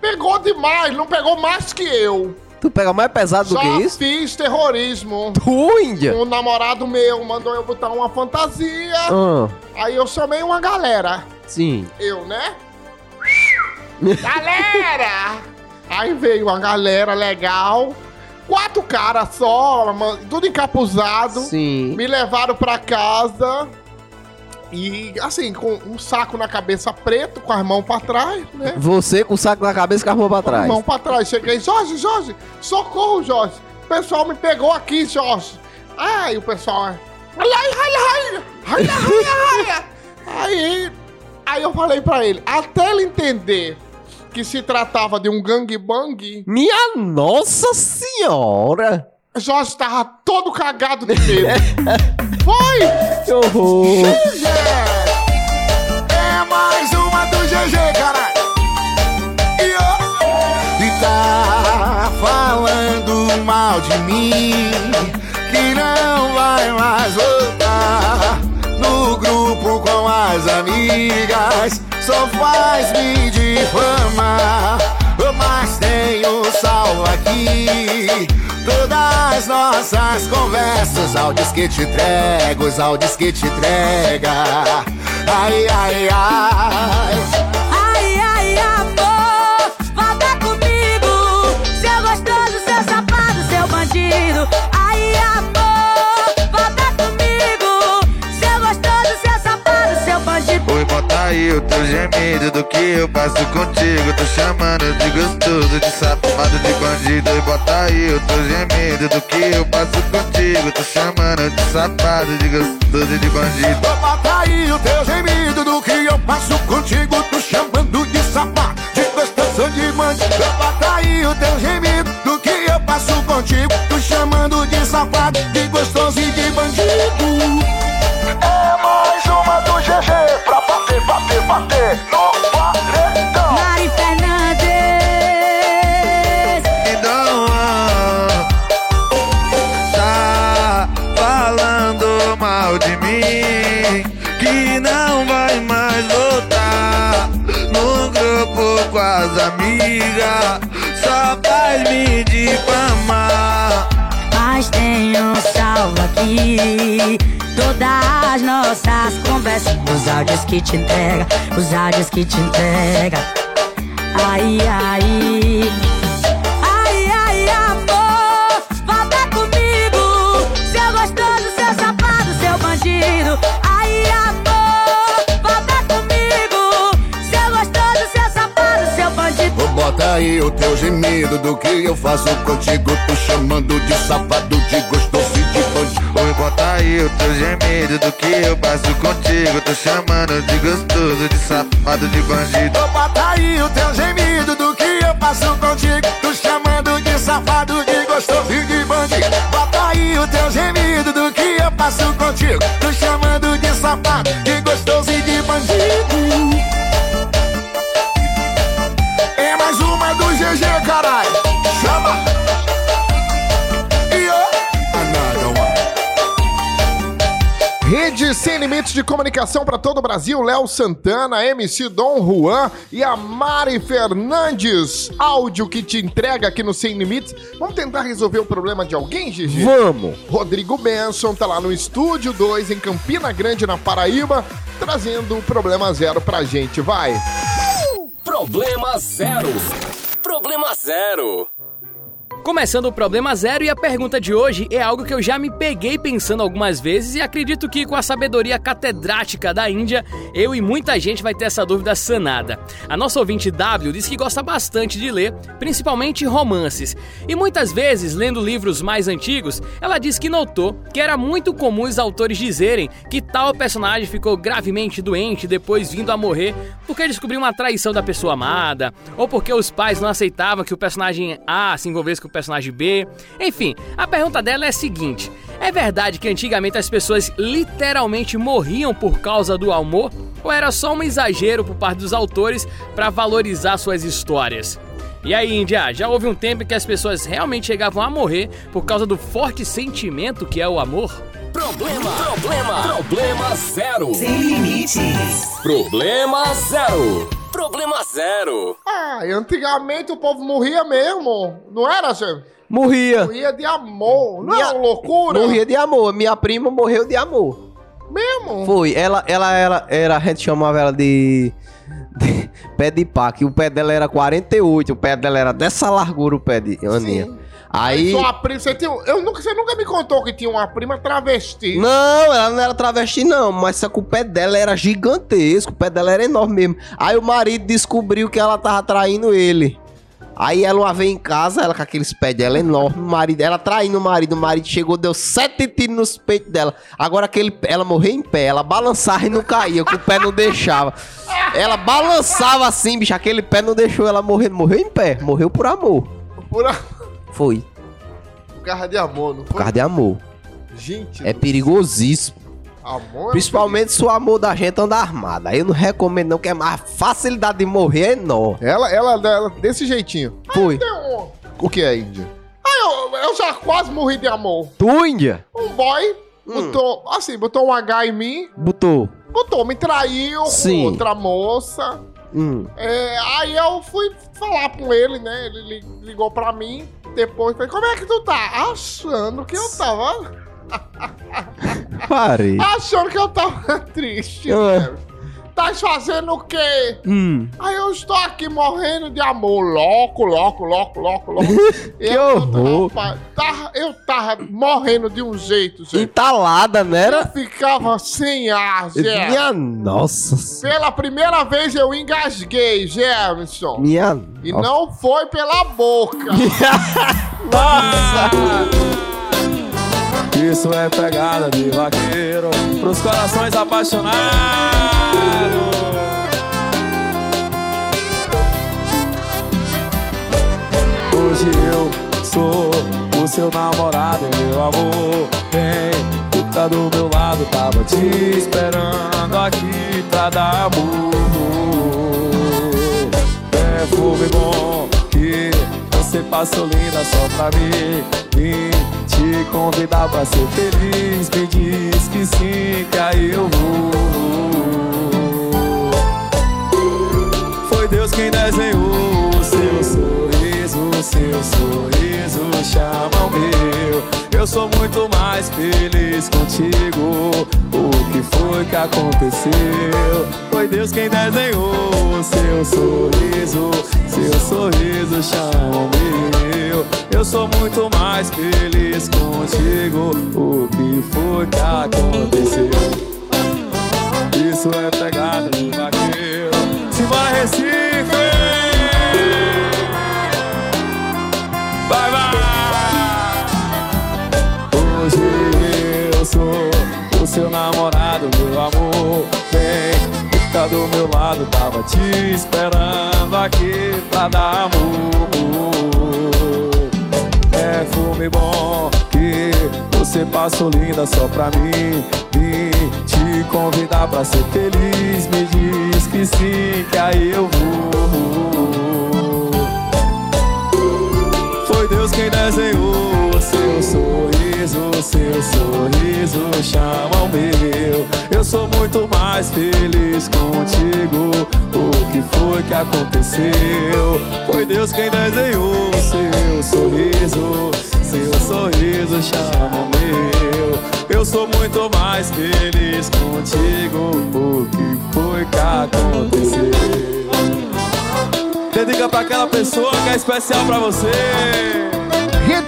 Pegou demais, não pegou mais que eu. Tu pega mais pesado do Já que isso? fiz terrorismo. Tu, Índia? Um namorado meu mandou eu botar uma fantasia. Ah, Aí eu chamei uma galera. sim. Eu, né? galera! Aí veio uma galera legal. Quatro caras só, mano, tudo encapuzado. Sim. Me levaram pra casa. E assim, com um saco na cabeça preto, com as mãos pra trás, né? Você com o saco na cabeça e com as mãos pra trás. Mão pra trás. Cheguei, Jorge, Jorge, socorro, Jorge. O pessoal me pegou aqui, Jorge. Aí o pessoal. Aí, aí eu falei pra ele, até ele entender que se tratava de um gangbang, Minha nossa senhora! Jorge tava todo cagado de medo. Foi! Que horror! É mais uma do GG, caralho. E, ó, e tá falando mal de mim, que não vai mais voltar no grupo com as amigas, só faz me difamar. Mas tenho salvo aqui todas nossas conversas, áudios que te entrego, os áudios que te entrega. Ai, ai. Ai, o teu gemido do que eu passo contigo. Tô chamando de gostoso, de safado, de bandido. E bota aí o teu gemido do que eu passo contigo. Tô chamando de safado, de gostoso, de bandido. Bota aí o teu gemido do que eu passo contigo. Tô chamando de safado, de gostoso, de bandido. Bota aí o teu gemido do que eu passo contigo. Tô chamando de safado, de gostoso e de bandido. Bater no paredão. Mari Fernandes. Então, tá falando mal de mim que não vai mais voltar no grupo com as amigas só faz me difamar Mas tenho salvo aqui todas as nossas conversas. Os áudios que te entrega, os áudios que te entrega. Ai, ai. Ai, ai, amor, volta comigo. Seu gostoso, seu safado, seu bandido. Ai, amor, volta comigo. Seu gostoso, seu safado, seu bandido. Ô, Bota aí o teu gemido do que eu faço contigo. Tô chamando de safado, de gostoso bota aí o teu gemido do que eu passo contigo Tô chamando de gostoso, de safado, de bandido Ô, Bota aí o teu gemido do que eu passo contigo. Tô chamando de safado, de gostoso e de bandido. Bota aí o teu gemido do que eu passo contigo. Tô chamando de safado, de gostoso e de bandido. Sem Limites de Comunicação para todo o Brasil, Léo Santana, MC Dom Juan e a Mari Fernandes. Áudio que te entrega aqui no Sem Limites. Vamos tentar resolver o problema de alguém, Gigi? Vamos! Rodrigo Benson tá lá no Estúdio 2, em Campina Grande, na Paraíba, trazendo o problema zero pra gente. Vai! Problema zero. Problema zero. Começando o problema zero e a pergunta de hoje é algo que eu já me peguei pensando algumas vezes e acredito que com a sabedoria catedrática da Índia, eu e muita gente vai ter essa dúvida sanada. A nossa ouvinte W diz que gosta bastante de ler, principalmente romances, e muitas vezes, lendo livros mais antigos, ela diz que notou que era muito comum os autores dizerem que tal personagem ficou gravemente doente depois vindo a morrer porque descobriu uma traição da pessoa amada, ou porque os pais não aceitavam que o personagem A se envolvesse com personagem B. Enfim, a pergunta dela é a seguinte: é verdade que antigamente as pessoas literalmente morriam por causa do amor? Ou era só um exagero por parte dos autores para valorizar suas histórias? E aí, Índia, já houve um tempo em que as pessoas realmente chegavam a morrer por causa do forte sentimento que é o amor? Problema, problema, problema zero. Sem limites. Problema zero. Problema zero. Ah, antigamente o povo morria mesmo, não era, gente? Morria. Morria de amor, não Minha- é uma loucura? Morria de amor. Minha prima morreu de amor. Mesmo? Foi. Ela, ela era, era. A gente chamava ela de. de pé de pá, que o pé dela era 48. O pé dela era dessa largura, o pé de Aninha. Aí. Sua prima, você, tinha, eu nunca, você nunca me contou que tinha uma prima travesti. Não, ela não era travesti, não. Mas só que o pé dela era gigantesco. O pé dela era enorme mesmo. Aí o marido descobriu que ela tava traindo ele. Aí ela uma vez em casa, ela com aqueles pés dela enormes, o marido, ela traindo o marido, o marido chegou, deu sete tiros nos peitos dela. Agora aquele, ela morreu em pé, ela balançava e não caía, que o pé não deixava. Ela balançava assim, bicho, aquele pé não deixou ela morrer, morreu em pé, morreu por amor. Por, a- Foi, por causa de amor, não por foi? causa de amor. Gente, É perigosíssimo. amor. é Principalmente se o amor da gente anda armado. Aí eu não recomendo não, que é mais a facilidade de morrer é enorme. Ela, ela, ela, desse jeitinho. Foi. Um- O que é, Índia? Ah, eu, eu já quase morri de amor. Tu, Índia? Um boy Hum. botou, assim, botou um H em mim, Botou. botou, me traiu Sim. com outra moça. Hum. É, aí eu fui falar com ele, né? Ele li- ligou pra mim, depois falei, como é que tu tá? Achando que eu tava. Parei. Achando que eu tava triste, É. né? Tá fazendo o quê? Hum. Aí eu estou aqui morrendo de amor, louco, louco, louco, louco, louco. Que horror. Rapaz, tava- eu tava morrendo de um jeito, gente. Entalada, né? Eu ficava sem ar, Zé. Minha nossa. Pela primeira vez eu engasguei, Jefferson. Minha E nossa. não foi pela boca. Isso é pegada de vaqueiro pros corações apaixonados. Hoje eu sou o seu namorado, meu amor. Vem, fica do meu lado, tava te esperando aqui pra dar amor. Perfume bom que você passou linda só pra mim. Te convidar pra ser feliz. Me diz que sim, que aí eu vou. Foi Deus quem desenhou o seu sorriso, o seu sorriso chama o meu. Eu sou muito mais feliz contigo. O que foi que aconteceu? Foi Deus quem desenhou o seu sorriso, seu sorriso chama o meu. Eu sou muito mais feliz contigo. O que foi que aconteceu? Isso é pegada lado, tava te esperando aqui pra dar amor. Perfume bom que você passou linda só pra mim. Vim te convidar pra ser feliz. Me diz que sim, que aí eu vou. Quem desenhou o seu sorriso, seu sorriso chama o meu. Eu sou muito mais feliz contigo. O que foi que aconteceu? Foi Deus quem desenhou o seu sorriso, seu sorriso chama o meu. Eu sou muito mais feliz contigo. O que foi que aconteceu? Dedica pra aquela pessoa que é especial pra você.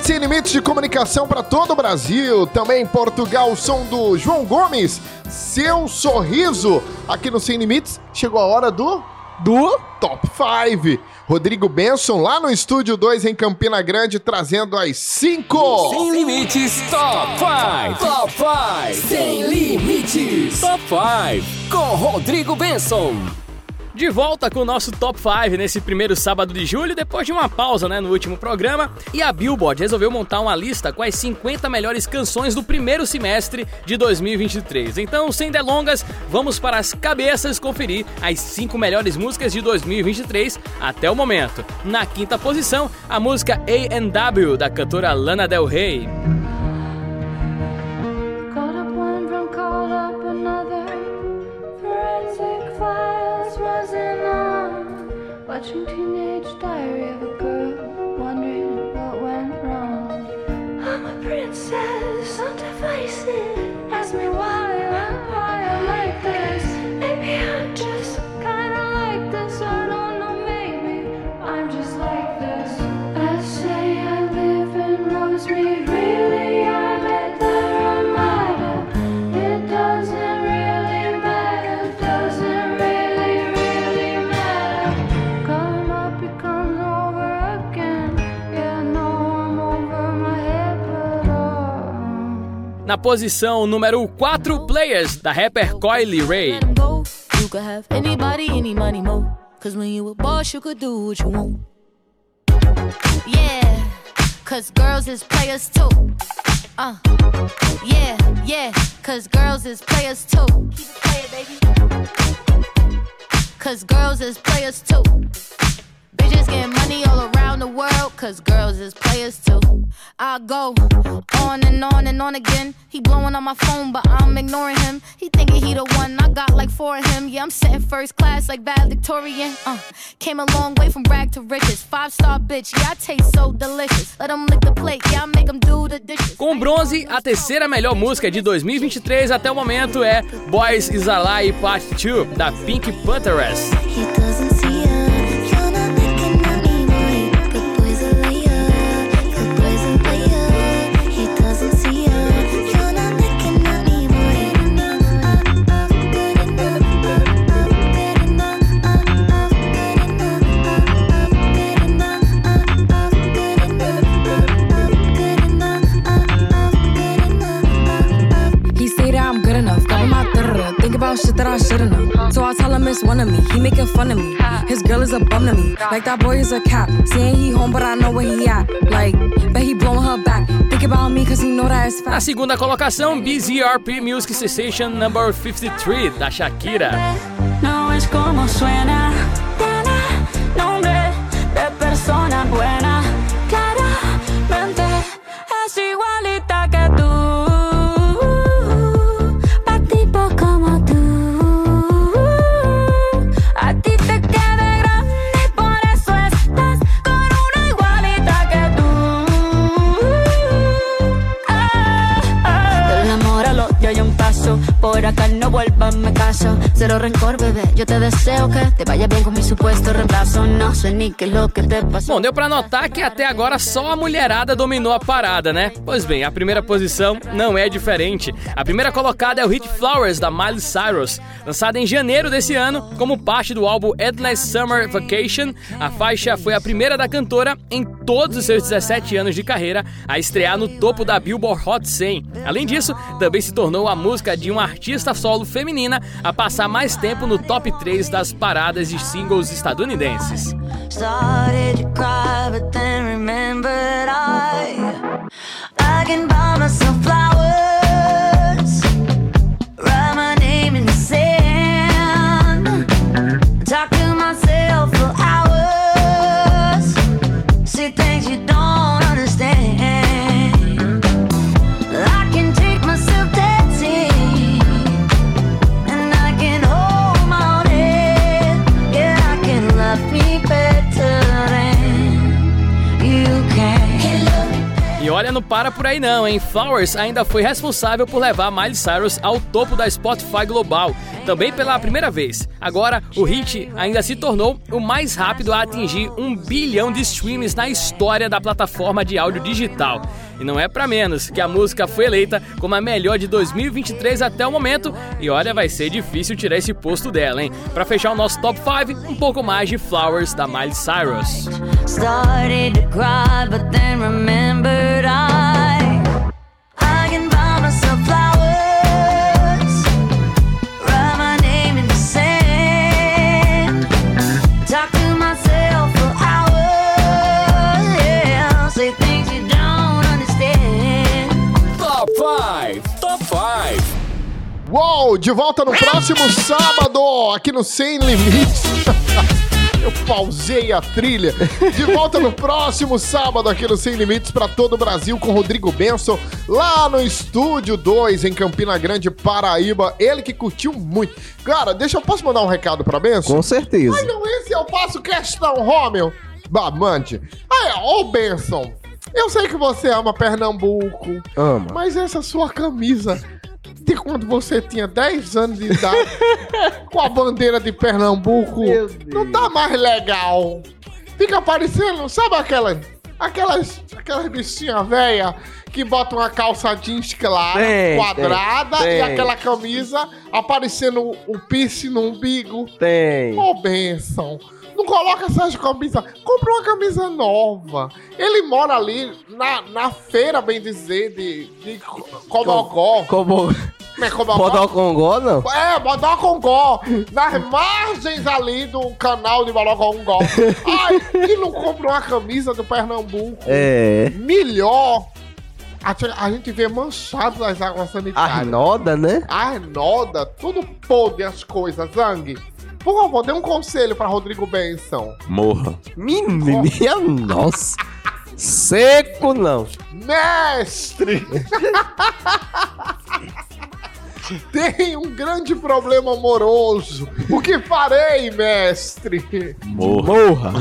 Sem Limites de Comunicação para todo o Brasil. Também em Portugal, o som do João Gomes. Seu sorriso. Aqui no Sem Limites, chegou a hora do. Do Top 5. Rodrigo Benson lá no Estúdio 2 em Campina Grande, trazendo as 5. Sem limites, top 5. Top 5. Sem limites. Top 5. Com Rodrigo Benson. De volta com o nosso Top 5 nesse primeiro sábado de julho, depois de uma pausa né, no último programa. E a Billboard resolveu montar uma lista com as 50 melhores canções do primeiro semestre de 2023. Então, sem delongas, vamos para as cabeças conferir as 5 melhores músicas de 2023 até o momento. Na quinta posição, a música A&W, da cantora Lana Del Rey. 倾听。Na posição número 4, Players, da rapper Coily Ray. Cause when you boss, you could do what you want. Yeah, cause girls is players too. Uh, yeah, yeah, cause girls is players too. Keep it playing, baby. Cause girls is players too. Bitches guys getting money all around the world, cause girls is players too. I go on and on and on again. He blowing on my phone, but I'm ignoring him. He thinking he the one, I got like four of him. Yeah, I'm sitting first class like bad Victorian. Uh, came a long way from rag to riches. Five star bitch, yeah, I taste so delicious. Let him lick the plate, yeah, I make him do the dishes. Com bronze, a terceira melhor música de 2023 até o momento é Boys Is a Lie Part 2, da Pink Pantheress. He I should've known. So I tell him it's one of me. He making fun of me. His girl is a bum to me. Like that boy is a cap. Saying he home, but I know where he at. Like, bet he blowing her back. Think about me, cause he know that it's Na fast. segunda colocação, BZRP Music Sensation Number 53, da Shakira. No es como suena, tiene nombre de persona buena. Rencor, bebé. Yo te deseo que te vaya mi supuesto reemplazo. No sé ni lo que te pasó. Bom, deu pra notar que até agora só a mulherada dominou a parada, né? Pois bem, a primeira posição não é diferente. A primeira colocada é o hit Flowers, da Miley Cyrus. Lançada em janeiro desse ano, como parte do álbum Endless Summer Vacation, a faixa foi a primeira da cantora em todos os seus 17 anos de carreira a estrear no topo da Billboard Hot 100. Além disso, também se tornou a música de uma artista solo feminina a passar mais tempo no top 3 das paradas de singles estadunidenses. Started não para por aí não, hein? Flowers ainda foi responsável por levar Miley Cyrus ao topo da Spotify Global, também pela primeira vez. Agora, o hit ainda se tornou o mais rápido a atingir um bilhão de streams na história da plataforma de áudio digital. E não é pra menos que a música foi eleita como a melhor de 2023 até o momento, e olha, vai ser difícil tirar esse posto dela, hein? Pra fechar o nosso top 5, um pouco mais de Flowers da Miley Cyrus. Started Uou, de volta no próximo sábado, aqui no Sem Limites. Eu pausei a trilha. De volta no próximo sábado aqui no Sem Limites para todo o Brasil com Rodrigo Benson, lá no Estúdio 2 em Campina Grande, Paraíba. Ele que curtiu muito. Cara, deixa eu posso mandar um recado para Benson? Com certeza. Ai, não, esse eu faço questão, Romeu. Bamante. Ai, ô Benson, eu sei que você ama Pernambuco. Ama. Mas essa sua camisa de quando você tinha 10 anos de idade, com a bandeira de Pernambuco, não tá mais legal. Fica parecendo, sabe aquela, aquelas, aquelas bichinhas velhas que botam uma calça jeans clara, Tem, quadrada, tem, e tem. aquela camisa aparecendo o, piercing no umbigo? Tem. Ô, benção. Não coloca essas camisas. Compra uma camisa nova. Ele mora ali na, na feira, bem dizer, de, de Co- Cobogó. Como. É? Bodocongó, não? É, Bodocongó. Nas margens ali do canal de Bodocongó. Ai, e não compra uma camisa do Pernambuco. É. Melhor. A, gente- a gente vê manchado nas águas sanitárias. Arnoda, né? Arnoda, tudo podre as coisas, Zang. Por favor, dê um conselho pra Rodrigo Benson. Morra. Minha nossa. Seco não. Mestre! Tem um grande problema amoroso. O que farei, mestre? Morra.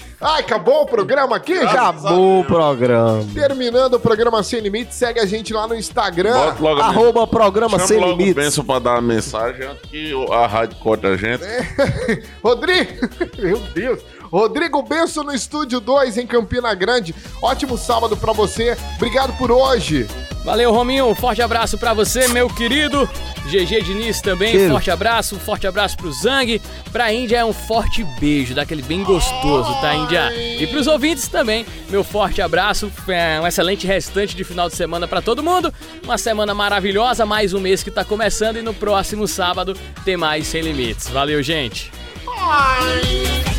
Ai, acabou o programa aqui? Já Acabou o programa. Terminando o programa Sem Limites, segue a gente lá no Instagram. Bota logo Arroba programa Chama sem logo limites. Benção pra dar a mensagem antes que a rádio corte a gente. Rodrigo, meu Deus. Rodrigo Benço no Estúdio 2 em Campina Grande. Ótimo sábado pra você. Obrigado por hoje. Valeu, Rominho. Um forte abraço pra você, meu querido. GG Diniz também, Cheiro. forte abraço. Um forte abraço pro Zang. Pra Índia é um forte beijo, daquele bem gostoso, tá, Índia? E pros ouvintes também, meu forte abraço. É, Um excelente restante de final de semana pra todo mundo. Uma semana maravilhosa, mais um mês que tá começando. E no próximo sábado tem mais Sem Limites. Valeu, gente. Ai.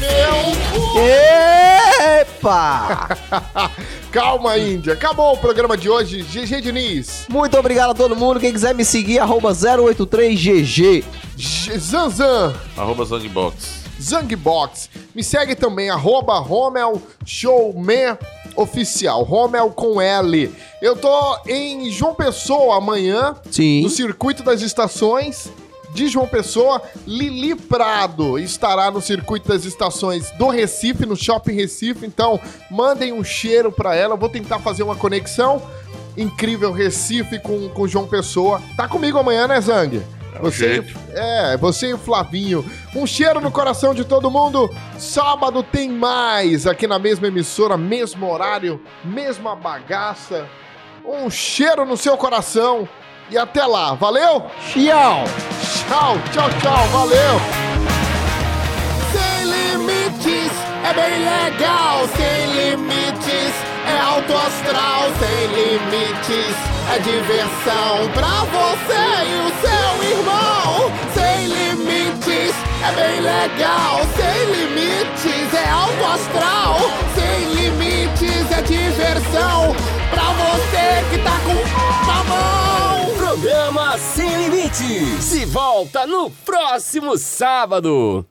Epa! Calma, Índia. Acabou o programa de hoje. GG Diniz. Muito obrigado a todo mundo. Quem quiser me seguir, arroba 083GG. G- Zanzan. Arroba Zangbox. Zangbox. Me segue também, arroba Romel Showman Oficial. Romel com L. Eu tô em João Pessoa amanhã. Sim. No Circuito das Estações de João Pessoa. Lili Prado estará no Circuito das Estações do Recife, no Shopping Recife. Então, mandem um cheiro pra ela. Eu vou tentar fazer uma conexão. Incrível Recife com, com João Pessoa. Tá comigo amanhã, né, Zang? o jeito. é, você e o Flavinho. Um cheiro no coração de todo mundo. Sábado tem mais aqui na mesma emissora, mesmo horário, mesma bagaça. Um cheiro no seu coração. E até lá, valeu? Tchau! Tchau, tchau, tchau, valeu! Sem limites, é bem legal, sem limites, é alto astral, sem limites, é diversão pra você e o seu irmão. Sem limites, é bem legal, sem limites, é alto astral, sem limites, é diversão pra você que tá com a mão. Programa Sem Limites. Se volta no próximo sábado.